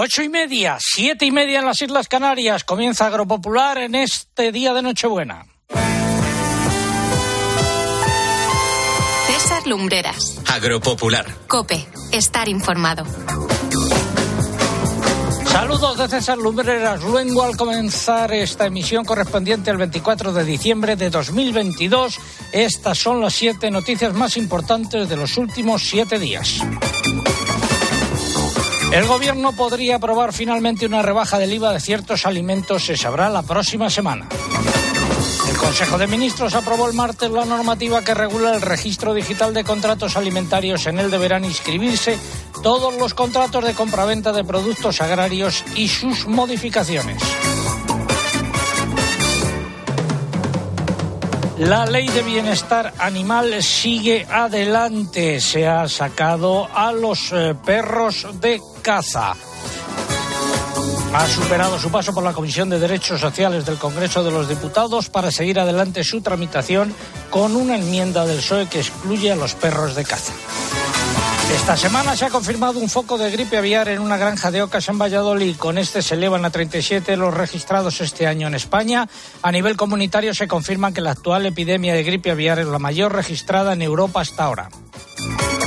Ocho y media, siete y media en las Islas Canarias. Comienza Agropopular en este día de Nochebuena. César Lumbreras. Agropopular. Cope. Estar informado. Saludos de César Lumbreras. Luego al comenzar esta emisión correspondiente al 24 de diciembre de 2022, estas son las siete noticias más importantes de los últimos siete días. El gobierno podría aprobar finalmente una rebaja del IVA de ciertos alimentos, se sabrá la próxima semana. El Consejo de Ministros aprobó el martes la normativa que regula el registro digital de contratos alimentarios. En él deberán inscribirse todos los contratos de compraventa de productos agrarios y sus modificaciones. La ley de bienestar animal sigue adelante. Se ha sacado a los eh, perros de caza. Ha superado su paso por la Comisión de Derechos Sociales del Congreso de los Diputados para seguir adelante su tramitación con una enmienda del PSOE que excluye a los perros de caza. Esta semana se ha confirmado un foco de gripe aviar en una granja de ocas en Valladolid. Con este se elevan a 37 los registrados este año en España. A nivel comunitario se confirma que la actual epidemia de gripe aviar es la mayor registrada en Europa hasta ahora.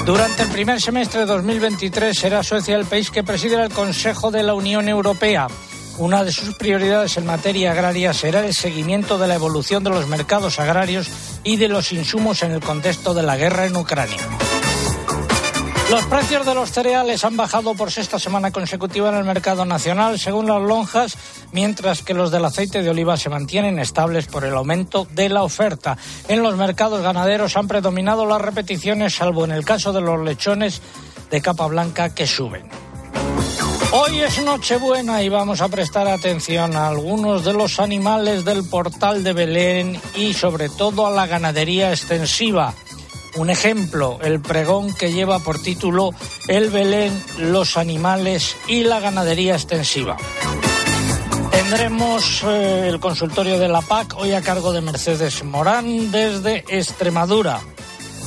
Durante el primer semestre de 2023 será Suecia el país que preside el Consejo de la Unión Europea. Una de sus prioridades en materia agraria será el seguimiento de la evolución de los mercados agrarios y de los insumos en el contexto de la guerra en Ucrania. Los precios de los cereales han bajado por sexta semana consecutiva en el mercado nacional, según las lonjas, mientras que los del aceite de oliva se mantienen estables por el aumento de la oferta. En los mercados ganaderos han predominado las repeticiones, salvo en el caso de los lechones de capa blanca que suben. Hoy es Nochebuena y vamos a prestar atención a algunos de los animales del portal de Belén y sobre todo a la ganadería extensiva. Un ejemplo, el pregón que lleva por título El Belén, los animales y la ganadería extensiva. Tendremos eh, el consultorio de la PAC hoy a cargo de Mercedes Morán desde Extremadura.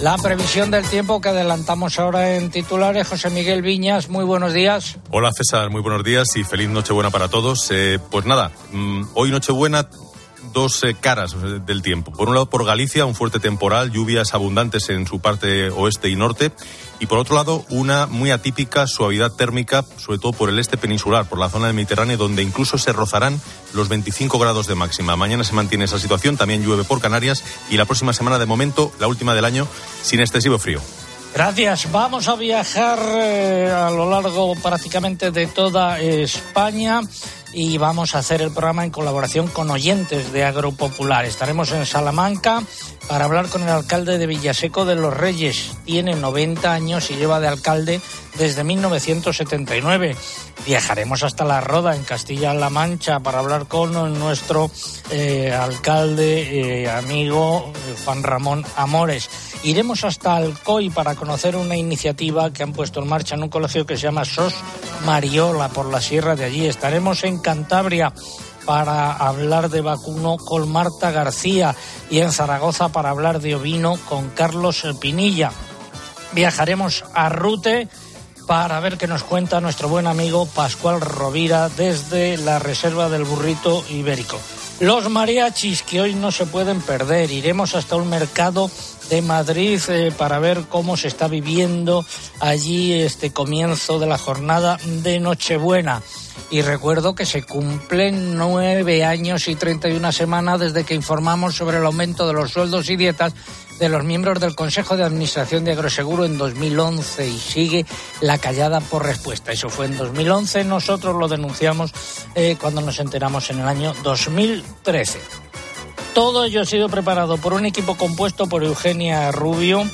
La previsión del tiempo que adelantamos ahora en titulares, José Miguel Viñas, muy buenos días. Hola César, muy buenos días y feliz Nochebuena para todos. Eh, pues nada, mm, hoy Nochebuena dos caras del tiempo. Por un lado, por Galicia, un fuerte temporal, lluvias abundantes en su parte oeste y norte. Y por otro lado, una muy atípica suavidad térmica, sobre todo por el este peninsular, por la zona del Mediterráneo, donde incluso se rozarán los 25 grados de máxima. Mañana se mantiene esa situación, también llueve por Canarias y la próxima semana, de momento, la última del año, sin excesivo frío. Gracias. Vamos a viajar eh, a lo largo prácticamente de toda España y vamos a hacer el programa en colaboración con oyentes de Agropopular. Estaremos en Salamanca para hablar con el alcalde de Villaseco de los Reyes. Tiene 90 años y lleva de alcalde desde 1979. Viajaremos hasta La Roda, en Castilla-La Mancha, para hablar con nuestro eh, alcalde, eh, amigo eh, Juan Ramón Amores. Iremos hasta Alcoy para conocer una iniciativa que han puesto en marcha en un colegio que se llama SOS Mariola por la sierra de allí. Estaremos en Cantabria para hablar de vacuno con Marta García y en Zaragoza para hablar de ovino con Carlos Pinilla. Viajaremos a Rute para ver qué nos cuenta nuestro buen amigo Pascual Rovira desde la Reserva del Burrito Ibérico. Los mariachis que hoy no se pueden perder. Iremos hasta un mercado de Madrid eh, para ver cómo se está viviendo allí este comienzo de la jornada de Nochebuena. Y recuerdo que se cumplen nueve años y treinta y una semanas desde que informamos sobre el aumento de los sueldos y dietas de los miembros del Consejo de Administración de Agroseguro en 2011 y sigue la callada por respuesta. Eso fue en 2011, nosotros lo denunciamos eh, cuando nos enteramos en el año 2013. Todo ello ha sido preparado por un equipo compuesto por Eugenia Rubio,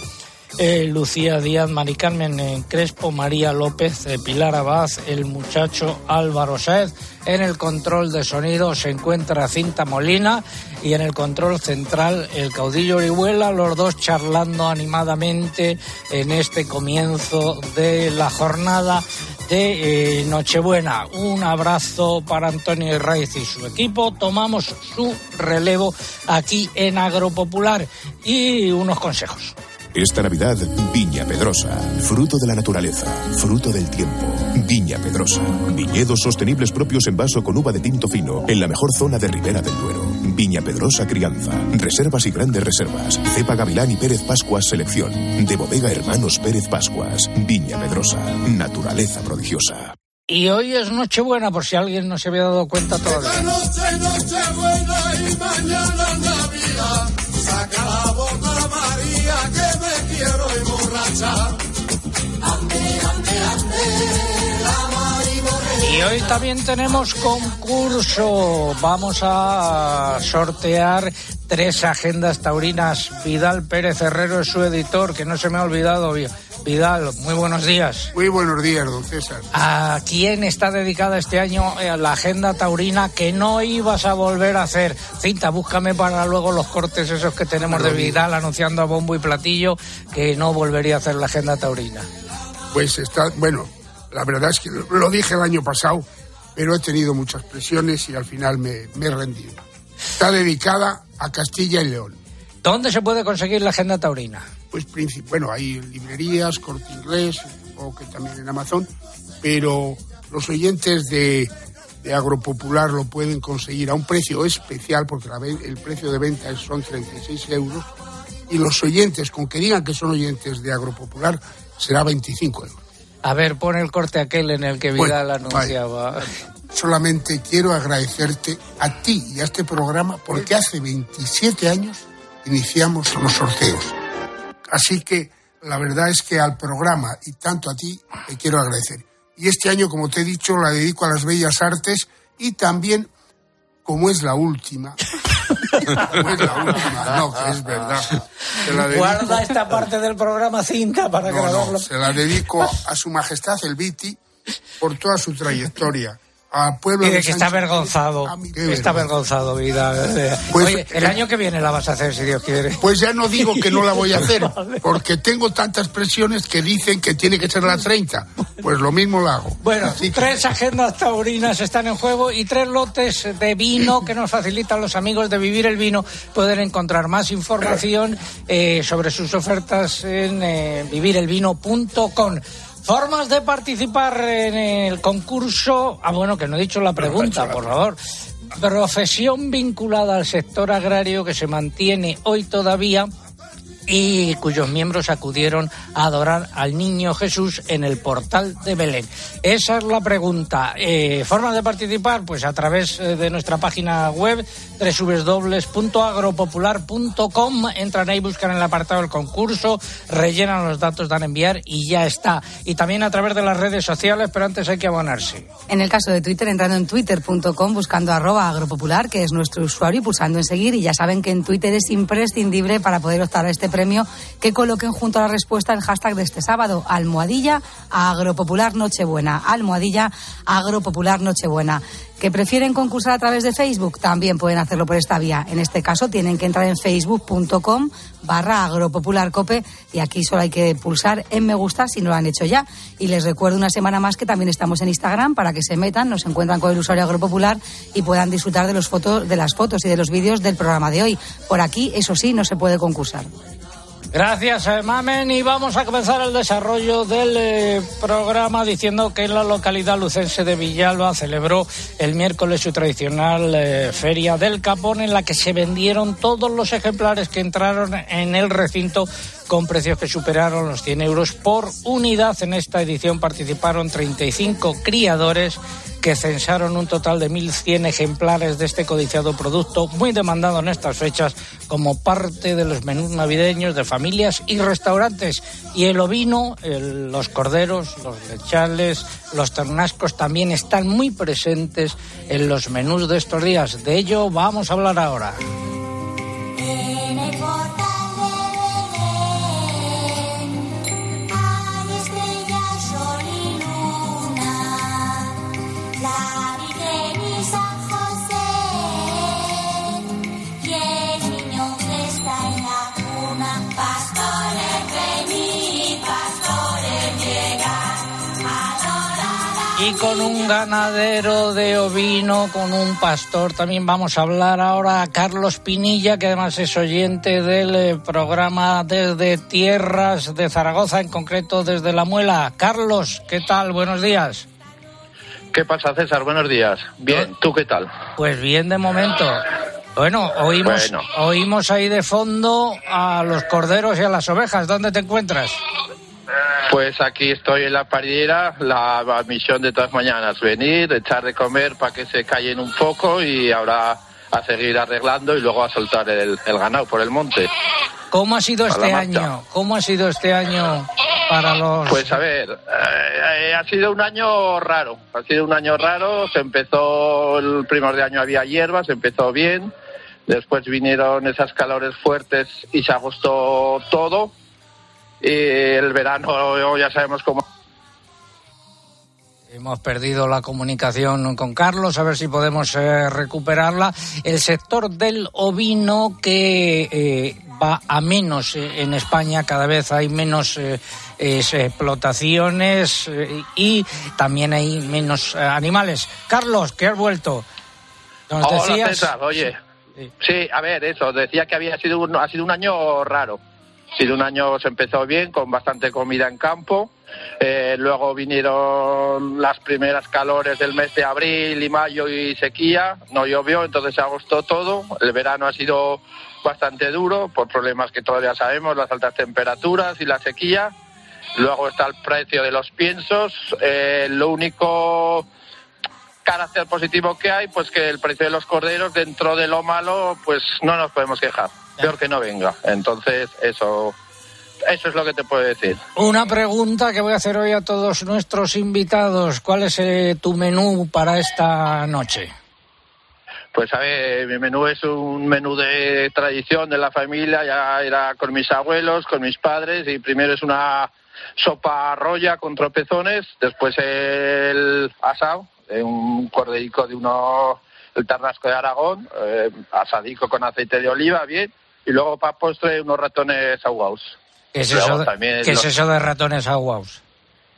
eh, Lucía Díaz, Mari Carmen eh, Crespo, María López, eh, Pilar Abad, el muchacho Álvaro Saez. En el control de sonido se encuentra Cinta Molina y en el control central el caudillo Orihuela, los dos charlando animadamente en este comienzo de la jornada de Nochebuena. Un abrazo para Antonio Raiz y su equipo. Tomamos su relevo aquí en Agropopular y unos consejos. Esta Navidad, Viña Pedrosa, fruto de la naturaleza, fruto del tiempo Viña Pedrosa. Viñedos sostenibles propios en vaso con uva de tinto fino, en la mejor zona de Ribera del Duero. Viña Pedrosa Crianza. Reservas y grandes reservas. Cepa Gavilán y Pérez Pascuas Selección. De bodega Hermanos Pérez Pascuas. Viña Pedrosa. Naturaleza prodigiosa. Y hoy es Nochebuena, por si alguien no se había dado cuenta todavía. Esta noche, Nochebuena y mañana Navidad. Saca la bota María que me quiero emborrachar. Y hoy también tenemos concurso. Vamos a sortear tres agendas taurinas. Vidal Pérez Herrero es su editor, que no se me ha olvidado. Vidal, muy buenos días. Muy buenos días, don César. ¿A quién está dedicada este año eh, la agenda taurina que no ibas a volver a hacer? Cinta, búscame para luego los cortes esos que tenemos de Vidal anunciando a bombo y platillo que no volvería a hacer la agenda taurina. Pues está, bueno, la verdad es que lo, dije el año pasado, pero he tenido muchas presiones y al final me, me he rendido. Está dedicada a Castilla y León. ¿Dónde se puede conseguir la agenda taurina? Pues, bueno, hay librerías, corte inglés, o que también en Amazon, pero los oyentes de, de Agropopular lo pueden conseguir a un precio especial, porque la el precio de venta son 36 euros, y los oyentes, con que digan que son oyentes de Agropopular, será 25 euros. A ver, pon el corte aquel en el que Bueno, Vidal anunciaba. Solamente quiero agradecerte a ti y a este programa porque hace 27 años iniciamos los sorteos. Así que la verdad es que al programa y tanto a ti te quiero agradecer. Y este año, como te he dicho, la dedico a las bellas artes y también, como es la última, como es la última, no, es verdad, se la dedico- Guarda esta parte del programa cinta para no, no, grabarlo. se la dedico a su majestad el Viti por toda su trayectoria. Pueblo Mire de que está avergonzado. A Está avergonzado, Vidal. Pues, Oye, el eh, año que viene la vas a hacer, si Dios quiere. Pues ya no digo que no la voy a hacer, porque tengo tantas presiones que dicen que tiene que ser la 30. Pues lo mismo la hago. Bueno, Así que- tres agendas taurinas están en juego y tres lotes de vino que nos facilitan los amigos de Vivir el Vino. Pueden encontrar más información eh, sobre sus ofertas en eh, vivirelvino.com. Formas de participar en el concurso. Ah, bueno, que no he dicho la pregunta, por favor. Profesión vinculada al sector agrario que se mantiene hoy todavía y cuyos miembros acudieron a adorar al niño Jesús en el portal de Belén. Esa es la pregunta. Eh, ¿Formas de participar? Pues a través eh, de nuestra página web www.agropopular.com entran ahí, buscan el apartado del concurso, rellenan los datos, dan a enviar y ya está. Y también a través de las redes sociales, pero antes hay que abonarse. En el caso de Twitter, entrando en twitter.com, buscando arroba agropopular, que es nuestro usuario, y pulsando en seguir. Y ya saben que en Twitter es imprescindible para poder optar a este premio que coloquen junto a la respuesta el hashtag de este sábado, almohadilla agropopular nochebuena. Almohadilla agropopular nochebuena. ¿Que prefieren concursar a través de Facebook? También pueden hacerlo por esta vía. En este caso tienen que entrar en facebook.com barra agropopularcope y aquí solo hay que pulsar en me gusta si no lo han hecho ya. Y les recuerdo una semana más que también estamos en Instagram para que se metan, nos encuentran con el usuario agropopular y puedan disfrutar de, los fotos, de las fotos y de los vídeos del programa de hoy. Por aquí, eso sí, no se puede concursar. Gracias, eh, Mamen. Y vamos a comenzar el desarrollo del eh, programa diciendo que la localidad lucense de Villalba celebró el miércoles su tradicional eh, Feria del Capón, en la que se vendieron todos los ejemplares que entraron en el recinto con precios que superaron los 100 euros por unidad. En esta edición participaron 35 criadores que censaron un total de 1.100 ejemplares de este codiciado producto, muy demandado en estas fechas como parte de los menús navideños de familias y restaurantes. Y el ovino, los corderos, los lechales, los ternascos también están muy presentes en los menús de estos días. De ello vamos a hablar ahora. Y con un ganadero de ovino, con un pastor, también vamos a hablar ahora a Carlos Pinilla, que además es oyente del eh, programa desde Tierras de Zaragoza, en concreto desde La Muela. Carlos, ¿qué tal? Buenos días. ¿Qué pasa, César? Buenos días. Bien, ¿tú qué tal? Pues bien de momento. Bueno, oímos, Bueno. oímos ahí de fondo a los corderos y a las ovejas. ¿Dónde te encuentras? Pues aquí estoy en la parrillera, la, misión de todas mañanas, venir, echar de comer para que se callen un poco y ahora a seguir arreglando y luego a soltar el, el ganado por el monte. ¿Cómo ha sido este año? ¿Cómo ha sido este año para los... Pues a ver, eh, eh, ha sido un año raro, ha sido un año raro, se empezó, el primer de año había hierbas, empezó bien, después vinieron esas calores fuertes y se agostó todo, y el verano ya sabemos cómo Hemos perdido la comunicación con Carlos, a ver si podemos eh, recuperarla. El sector del ovino que eh, va a menos eh, en España, cada vez hay menos eh, es, explotaciones y también hay menos animales. Carlos, que has vuelto. Nos Hola, decías- César, oye. Sí. Sí, a ver, eso, decía que había sido un, ha sido un año raro. Sido un año, se empezó bien, con bastante comida en campo. Eh, luego vinieron las primeras calores del mes de abril y mayo y sequía. No llovió, entonces se agostó todo. El verano ha sido bastante duro por problemas que todavía sabemos, las altas temperaturas y la sequía. Luego está el precio de los piensos. Eh, lo único carácter positivo que hay, pues que el precio de los corderos, dentro de lo malo, pues no nos podemos quejar. Peor que no venga. Entonces, eso, eso es lo que te puedo decir. Una pregunta que voy a hacer hoy a todos nuestros invitados. ¿Cuál es eh, tu menú para esta noche? Pues a ver, mi menú es un menú de tradición de la familia, ya era con mis abuelos, con mis padres, y primero es una sopa roya con tropezones, después el asado, un corderico de uno, el tarrasco de Aragón, eh, asadico con aceite de oliva, bien, y luego para postre unos ratones aguados. ¿Qué es, eso de, también qué es los- eso de ratones aguados?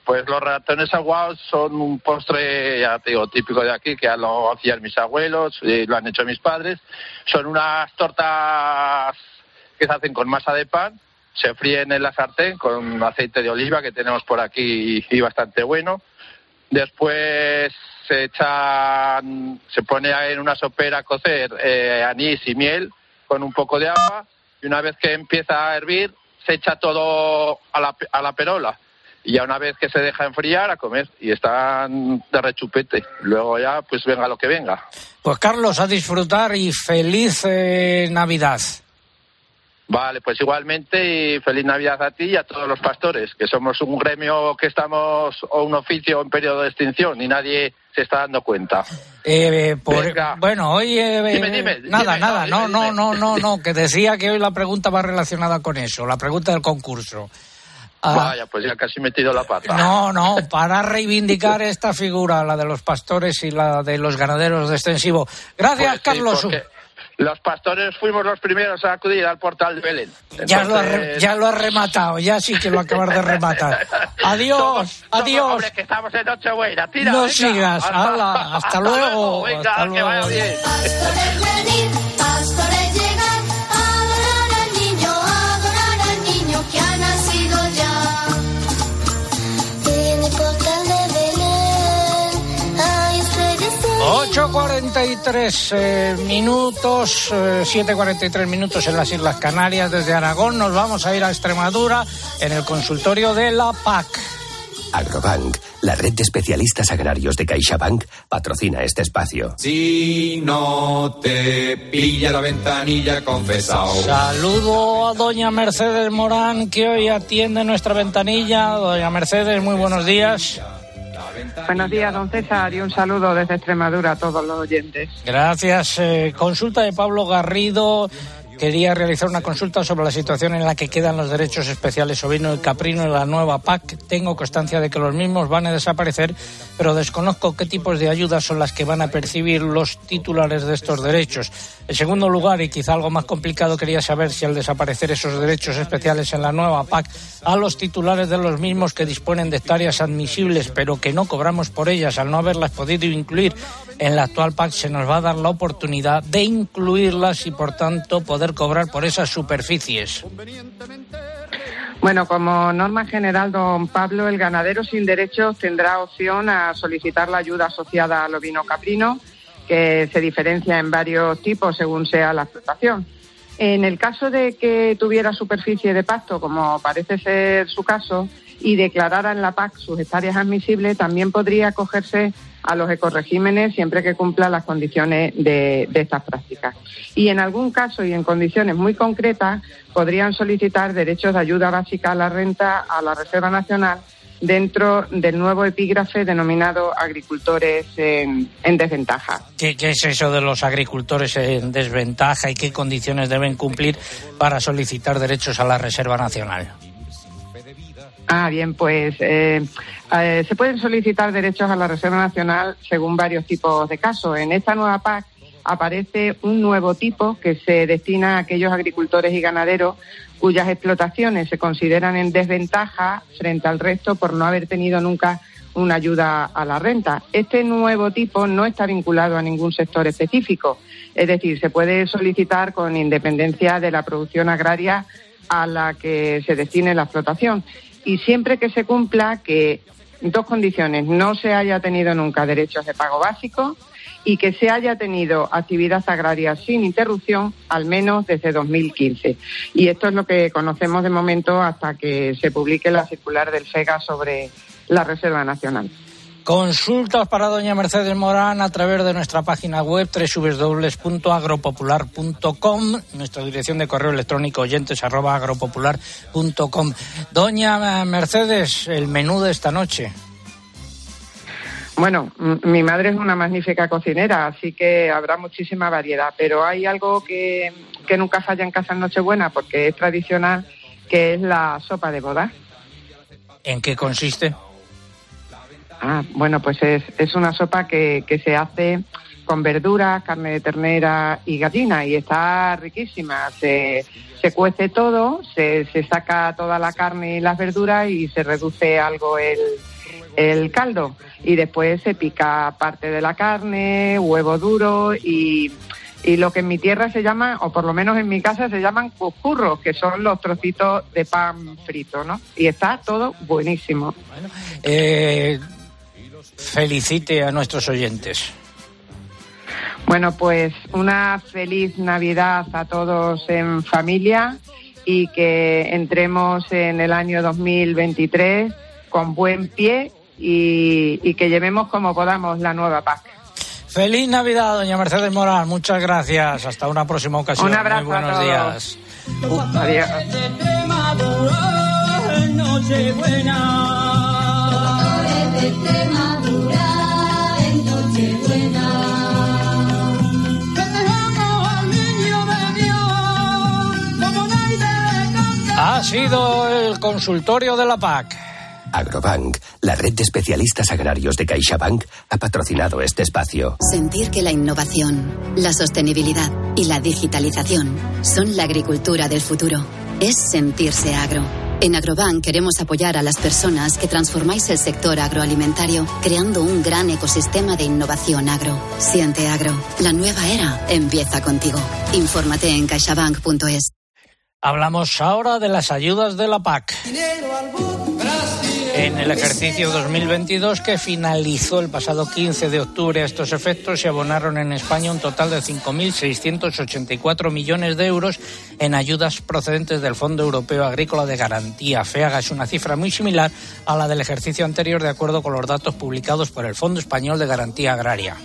Pues los ratones aguados son un postre, ya te digo, típico de aquí, que ya lo hacían mis abuelos y lo han hecho mis padres. Son unas tortas que se hacen con masa de pan, se fríen en la sartén con aceite de oliva que tenemos por aquí y bastante bueno. Después se echan, se pone en una sopera a cocer eh, anís y miel con un poco de agua y una vez que empieza a hervir se echa todo a la, a la perola y ya una vez que se deja enfriar a comer y están de rechupete. Luego ya pues venga lo que venga. Pues Carlos, a disfrutar y feliz eh, Navidad. Vale, pues igualmente y feliz Navidad a ti y a todos los pastores, que somos un gremio que estamos o un oficio en periodo de extinción y nadie se está dando cuenta. Eh, por- Venga. bueno, hoy eh, Dime, eh, dime, nada, dime, nada, no, no, no, no, no, que decía que hoy la pregunta va relacionada con eso, la pregunta del concurso. Ah, Vaya, pues ya casi metido la pata. no, no, para reivindicar esta figura, la de los pastores y la de los ganaderos de extensivo. Gracias, Pues sí, Carlos. porque los pastores fuimos los primeros a acudir al portal de Belén. Ya lo, has re- Entonces- ya lo has rematado, ya sí que lo acabas de rematar. Adiós, Somos- somos, adiós. hombre, que estamos en Nochebuena. Tira, No venga. sigas, ala, hasta luego, Venga, hasta que vaya luego. bien. 8.43 eh, minutos, eh, 7.43 minutos en las Islas Canarias. Desde Aragón nos vamos a ir a Extremadura en el consultorio de la PAC. Agrobank, la red de especialistas agrarios de CaixaBank, patrocina este espacio. Si no te pilla la ventanilla confesado. Saludo a doña Mercedes Morán que hoy atiende nuestra ventanilla. Doña Mercedes, muy buenos días. Buenos días, don César, y un saludo desde Extremadura a todos los oyentes. Gracias. Eh, consulta de Pablo Garrido. Quería realizar una consulta sobre la situación en la que quedan los derechos especiales ovino y caprino en la nueva PAC. Tengo constancia de que los mismos van a desaparecer, pero desconozco qué tipos de ayudas son las que van a percibir los titulares de estos derechos. En segundo lugar, y quizá algo más complicado, quería saber si al desaparecer esos derechos especiales en la nueva PAC, a los titulares de los mismos que disponen de hectáreas admisibles, pero que no cobramos por ellas, al no haberlas podido incluir en la actual PAC, se nos va a dar la oportunidad de incluirlas y, por tanto, poder cobrar por esas superficies. Bueno, como norma general, don Pablo, el ganadero sin derechos tendrá opción a solicitar la ayuda asociada al ovino caprino, que se diferencia en varios tipos según sea la explotación. En el caso de que tuviera superficie de pasto, como parece ser su caso, y declarara en la PAC sus hectáreas admisibles, también podría acogerse a los ecoregímenes siempre que cumpla las condiciones de, estas prácticas. Y en algún caso y en condiciones muy concretas podrían solicitar derechos de ayuda básica a la renta a la Reserva Nacional dentro del nuevo epígrafe denominado agricultores en, en desventaja. ¿Qué, ¿Qué es eso de los agricultores en desventaja y qué condiciones deben cumplir para solicitar derechos a la Reserva Nacional? Ah, bien, pues eh, eh, se pueden solicitar derechos a la Reserva Nacional según varios tipos de casos. En esta nueva PAC aparece un nuevo tipo que se destina a aquellos agricultores y ganaderos cuyas explotaciones se consideran en desventaja frente al resto por no haber tenido nunca una ayuda a la renta. Este nuevo tipo no está vinculado a ningún sector específico, es decir, se puede solicitar con independencia de la producción agraria a la que se destine la explotación y siempre que se cumpla que dos condiciones, no se haya tenido nunca derechos de pago básico y que se haya tenido actividad agraria sin interrupción al menos desde 2015. Y esto es lo que conocemos de momento hasta que se publique la circular del FEGA sobre la Reserva Nacional. Consultas para doña Mercedes Morán a través de nuestra página web www.agropopular.com, nuestra dirección de correo electrónico oyentes arroba agropopular.com. Doña Mercedes, el menú de esta noche. Bueno, mi madre es una magnífica cocinera, así que habrá muchísima variedad, pero hay algo que, que nunca falla en casa en Nochebuena porque es tradicional, que es la sopa de boda. ¿En qué consiste? Ah, bueno, pues es, una sopa que, se hace con verduras, carne de ternera y gallina y está riquísima. Se, cuece todo, se, se saca toda la carne y las verduras y se reduce algo el, caldo. Y después se pica parte de la carne, huevo duro y, lo que en mi tierra se llama, o por lo menos en mi casa se llaman cucurros, que son los trocitos de pan frito, ¿no? Y está todo buenísimo. Eh, felicite a nuestros oyentes. Bueno, pues una feliz Navidad a todos en familia y que entremos en el año 2023 con buen pie y, y que llevemos como podamos la nueva PAC. Feliz Navidad, doña Mercedes Morán. Muchas gracias. Hasta una próxima ocasión. Un abrazo Muy buenos a todos. días. Adiós. Ha sido el consultorio de la PAC. Agrobank, la red de especialistas agrarios de CaixaBank, ha patrocinado este espacio. Sentir que la innovación, la sostenibilidad y la digitalización son la agricultura del futuro. Es sentirse agro. En Agrobank queremos apoyar a las personas que transformáis el sector agroalimentario creando un gran ecosistema de innovación agro. Siente agro. La nueva era empieza contigo. Infórmate en caixabank.es. Hablamos ahora de las ayudas de la PAC. En el ejercicio 2022 que finalizó el pasado 15 de octubre a estos efectos se abonaron en España un total de 5.684 millones de euros en ayudas procedentes del Fondo Europeo Agrícola de Garantía. FEAGA es una cifra muy similar a la del ejercicio anterior de acuerdo con los datos publicados por el Fondo Español de Garantía Agraria.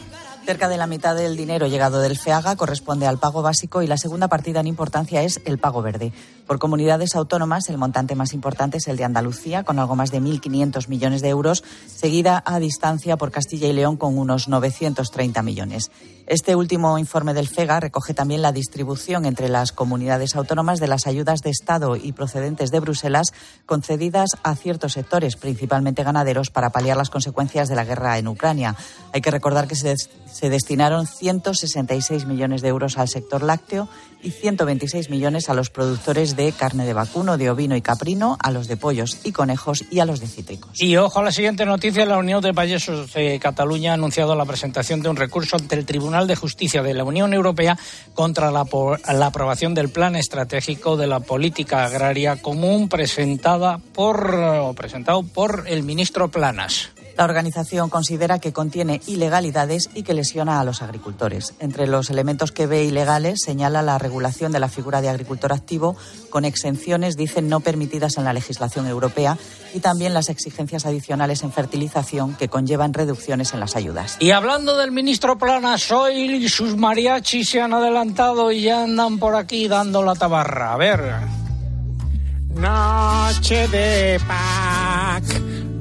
Cerca de la mitad del dinero llegado del FEAGA corresponde al pago básico y la segunda partida en importancia es el pago verde. Por comunidades autónomas, el montante más importante es el de Andalucía, con algo más de 1.500 millones de euros, seguida a distancia por Castilla y León con unos 930 millones. Este último informe del FEGA recoge también la distribución entre las comunidades autónomas de las ayudas de Estado y procedentes de Bruselas concedidas a ciertos sectores, principalmente ganaderos, para paliar las consecuencias de la guerra en Ucrania. Hay que recordar que se, Se destinaron 166 millones de euros al sector lácteo y 126 millones a los productores de carne de vacuno, de ovino y caprino, a los de pollos y conejos y a los de cítricos. Y ojo a la siguiente noticia, la Unión de Payesos de Cataluña ha anunciado la presentación de un recurso ante el Tribunal de Justicia de la Unión Europea contra la, la aprobación del Plan Estratégico de la Política Agraria Común presentada por, presentado por el ministro Planas. La organización considera que contiene ilegalidades y que lesiona a los agricultores. Entre los elementos que ve ilegales señala la regulación de la figura de agricultor activo con exenciones, dicen, no permitidas en la legislación europea y también las exigencias adicionales en fertilización que conllevan reducciones en las ayudas. Y hablando del ministro Planas, hoy sus mariachis se han adelantado y ya andan por aquí dando la tabarra. A ver. Noche de pack,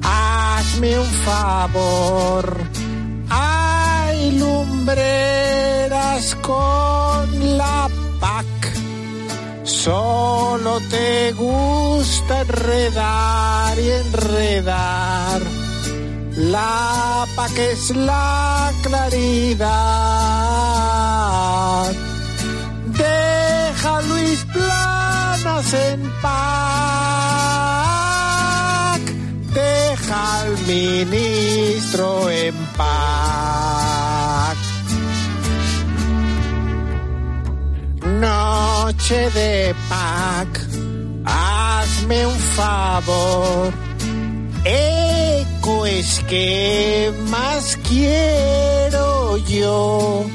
hazme un favor. Hay lumbreras con la pack. Solo te gusta enredar y enredar. La pack es la claridad. Deja Luis Planas en paz. Al ministro en paz. Noche de pack, hazme un favor. Eco es que más quiero yo.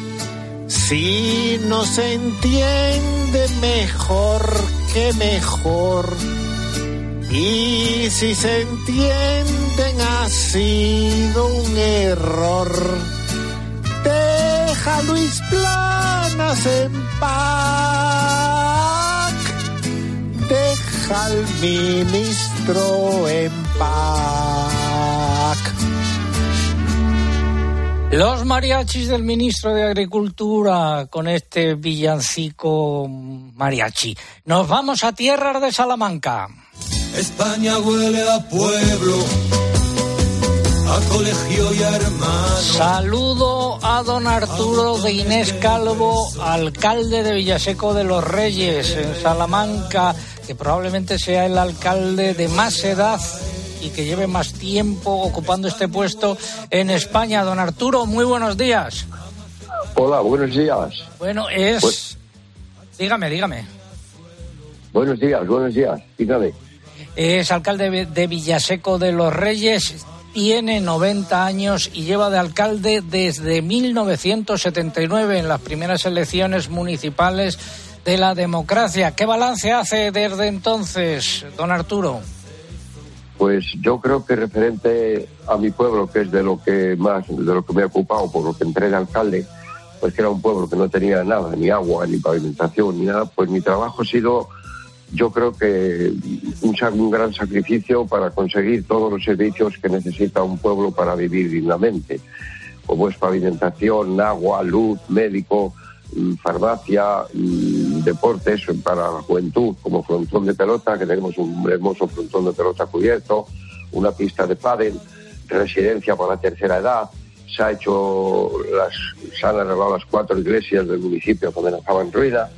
Si no se entiende mejor que mejor. Y si se entienden ha sido un error. Deja Luis Planas en paz. Deja al ministro en paz. Los mariachis del ministro de Agricultura con este villancico mariachi. Nos vamos a tierras de Salamanca. España huele a pueblo, a colegio y a hermano. Saludo a don Arturo de Inés Calvo, alcalde de Villaseco de los Reyes, en Salamanca, que probablemente sea el alcalde de más edad y que lleve más tiempo ocupando este puesto en España. Don Arturo, muy buenos días. Hola, buenos días. Bueno, es... Pues- Dígame, dígame. Buenos días, buenos días. Dígame. Es alcalde de Villaseco de los Reyes, tiene 90 años y lleva de alcalde desde 1979 en las primeras elecciones municipales de la democracia. ¿Qué balance hace desde entonces, don Arturo? Pues yo creo que referente a mi pueblo, que es de lo que más, de lo que me he ocupado, por lo que entré de alcalde, pues que era un pueblo que no tenía nada, ni agua, ni pavimentación, ni nada, pues mi trabajo ha sido, yo creo que un, un gran sacrificio para conseguir todos los servicios que necesita un pueblo para vivir dignamente, como es pavimentación, agua, luz, médico, mm, farmacia, mm, deportes para la juventud, como frontón de pelota, que tenemos un hermoso frontón de pelota cubierto, una pista de pádel, residencia para la tercera edad, se ha hecho las, se han arreglado las cuatro iglesias del municipio que amenazaban ruina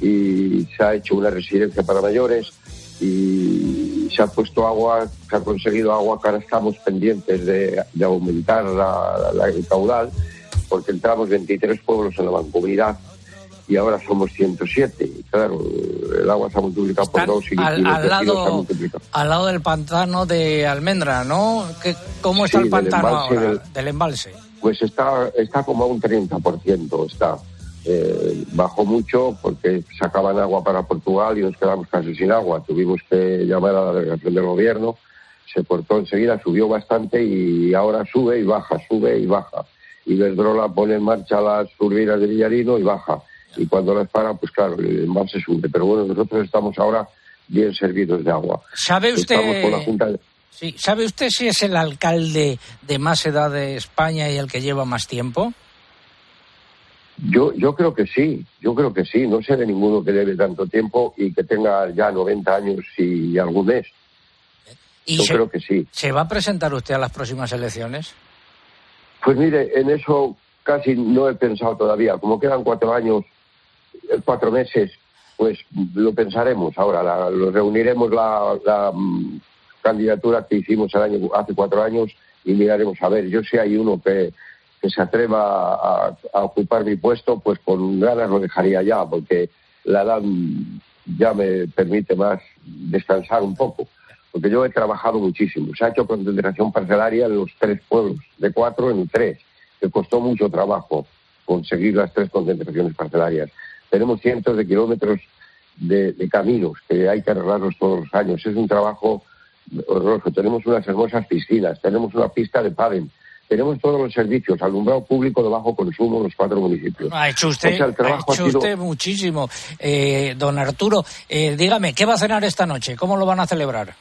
y se ha hecho una residencia para mayores y se ha puesto agua, se ha conseguido agua que ahora estamos pendientes de, de aumentar la- la- el caudal porque entramos 23 pueblos en la mancomunidad y ahora somos 107. Y claro, el agua se ha multiplicado por dos y, y Al, los al lado, multiplicado. al lado del pantano de Almendra, ¿no? ¿Qué- ¿Cómo está Sí, el del pantano embalse ahora? del- Del embalse. Pues está, está como a un 30%. Está. Eh, bajó mucho porque sacaban agua para Portugal y nos quedamos casi sin agua. Tuvimos que llamar a la delegación del gobierno, se cortó enseguida, subió bastante y ahora sube y baja, sube y baja. Y Verdrola pone en marcha las turbinas de Villarino y baja. Y cuando las para, pues claro, el embalse sube. Pero bueno, nosotros estamos ahora bien servidos de agua. ¿Sabe usted- Estamos con la Junta de- Sí. ¿Sabe usted si es el alcalde de más edad de España y el que lleva más tiempo? Yo, yo creo que sí, yo creo que sí. No sé de ninguno que lleve tanto tiempo y que tenga ya 90 años y algún mes. Y Yo se, creo que sí. ¿Se va a presentar usted a las próximas elecciones? Pues mire, en eso casi no he pensado todavía. Como quedan cuatro años, eh, cuatro meses, pues lo pensaremos ahora. La, lo reuniremos la, la, mm, candidatura que hicimos el año, hace cuatro años y miraremos a ver. Yo si hay uno que, que se atreva a, ocupar mi puesto, pues con ganas lo dejaría ya, porque la edad ya me permite más descansar un poco. Porque yo he trabajado muchísimo. Se ha hecho concentración parcelaria en los tres pueblos, de cuatro en tres, que costó mucho trabajo conseguir las tres concentraciones parcelarias. Tenemos cientos de kilómetros de, de caminos que hay que arreglarlos todos los años. Es un trabajo horroroso. Tenemos unas hermosas piscinas, tenemos una pista de pádel, tenemos todos los servicios, alumbrado público de bajo consumo en los cuatro municipios. Ha hecho usted, O sea, el ha hecho ha sido- usted muchísimo. Eh, don Arturo, eh, dígame, ¿qué va a cenar esta noche? ¿Cómo lo van a celebrar?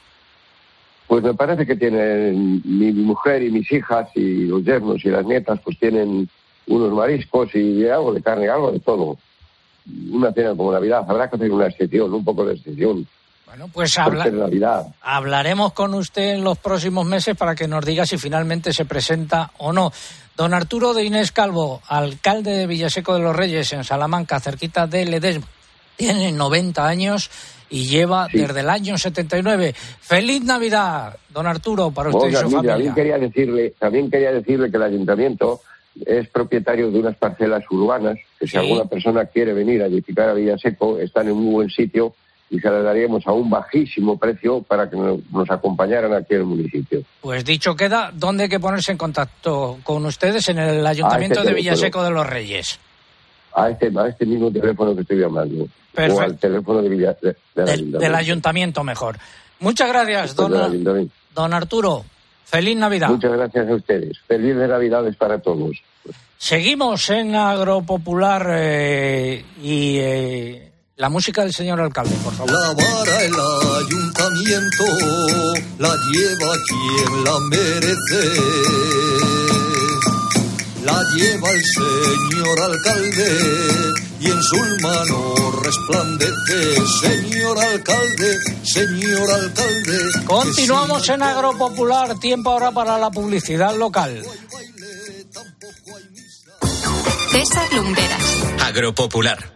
Pues me parece que tienen mi, mi mujer y mis hijas y los yernos y las nietas, pues tienen unos mariscos y algo de carne, algo de todo. Una cena como Navidad, habrá que hacer una excepción, un poco de excepción. Bueno, pues habla- hablaremos con usted en los próximos meses para que nos diga si finalmente se presenta o no. Don Arturo de Inés Calvo, alcalde de Villaseco de los Reyes, en Salamanca, cerquita de Ledesma, tiene 90 años y lleva desde el año 79. ¡Feliz Navidad, don Arturo, para usted Oiga, y su familia! también quería decirle, también quería decirle que el ayuntamiento es propietario de unas parcelas urbanas que si Sí. alguna persona quiere venir a edificar a Villaseco están en un buen sitio y se las daríamos a un bajísimo precio para que nos, acompañaran aquí en el municipio. Pues dicho queda, ¿dónde hay que ponerse en contacto con ustedes? En el Ayuntamiento de teléfono. Villaseco de los Reyes. A este, a este mismo teléfono que estoy llamando. Perfecto. O al teléfono de Villa- de- del Del, ayuntamiento. del Ayuntamiento mejor. Muchas gracias, don, don Arturo. Feliz Navidad. Muchas gracias a ustedes. Feliz de Navidades para todos. Seguimos en Agropopular eh, y eh, la música del señor alcalde, por favor. La vara el ayuntamiento la lleva quien la merece. La lleva el señor alcalde y en su mano resplandece. Señor alcalde, señor alcalde. Continuamos en Agropopular, tiempo ahora para la publicidad local. César Lumberas. Agropopular.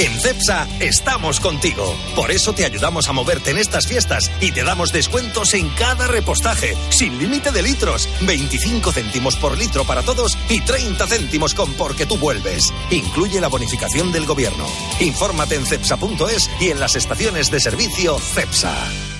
En CEPSA estamos contigo. Por eso te ayudamos a moverte en estas fiestas y te damos descuentos en cada repostaje, sin límite de litros, 25 céntimos por litro para todos y 30 céntimos con porque tú vuelves. Incluye la bonificación del gobierno. Infórmate en cepsa.es y en las estaciones de servicio CEPSA.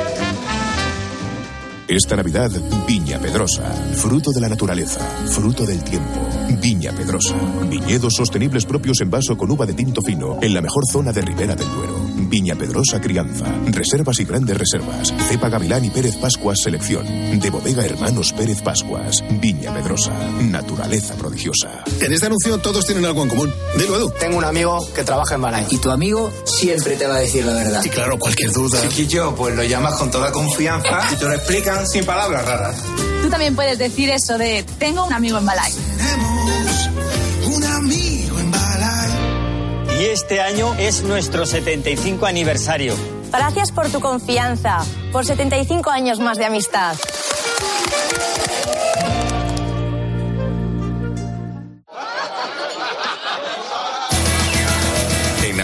Esta Navidad, Viña Pedrosa. Fruto de la naturaleza, fruto del tiempo. Viña Pedrosa. Viñedos sostenibles propios en vaso con uva de tinto fino, en la mejor zona de Ribera del Duero. Viña Pedrosa Crianza. Reservas y grandes reservas. Cepa Gavilán y Pérez Pascuas Selección. De bodega Hermanos Pérez Pascuas. Viña Pedrosa. Naturaleza prodigiosa. En este anuncio todos tienen algo en común. Dilo, Edu. Tengo un amigo que trabaja en Malay. Y tu amigo siempre te va a decir la verdad. Y claro, cualquier duda. Chiquillo, pues lo llamas con toda confianza y te lo explican sin palabras raras. Tú también puedes decir eso de tengo un amigo en Malay. Un amigo en Y este año es nuestro 75 aniversario. Gracias por tu confianza, por 75 años más de amistad.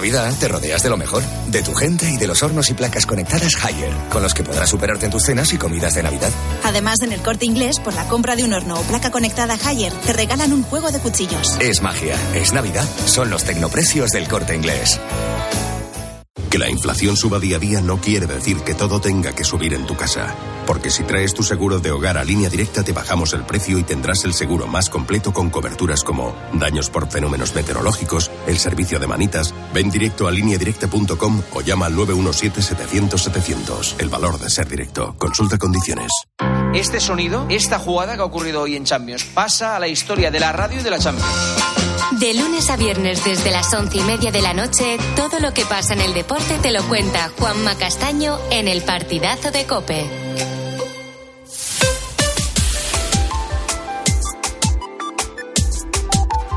Navidad te rodeas de lo mejor, de tu gente y de los hornos y placas conectadas Haier, con los que podrás superarte en tus cenas y comidas de Navidad. Además, en el corte inglés, por la compra de un horno o placa conectada Haier, te regalan un juego de cuchillos. Es magia, es Navidad, son los tecnoprecios del corte inglés. Que la inflación suba día a día no quiere decir que todo tenga que subir en tu casa. Porque si traes tu seguro de hogar a línea directa te bajamos el precio y tendrás el seguro más completo con coberturas como daños por fenómenos meteorológicos, el servicio de manitas. Ven directo a lineadirecta.com o llama al 917-700-700. El valor de ser directo. Consulta condiciones. Este sonido, esta jugada que ha ocurrido hoy en Champions, pasa a la historia de la radio y de la Champions. De lunes a viernes desde las once y media de la noche, todo lo que pasa en el deporte te lo cuenta Juanma Castaño en el partidazo de Cope.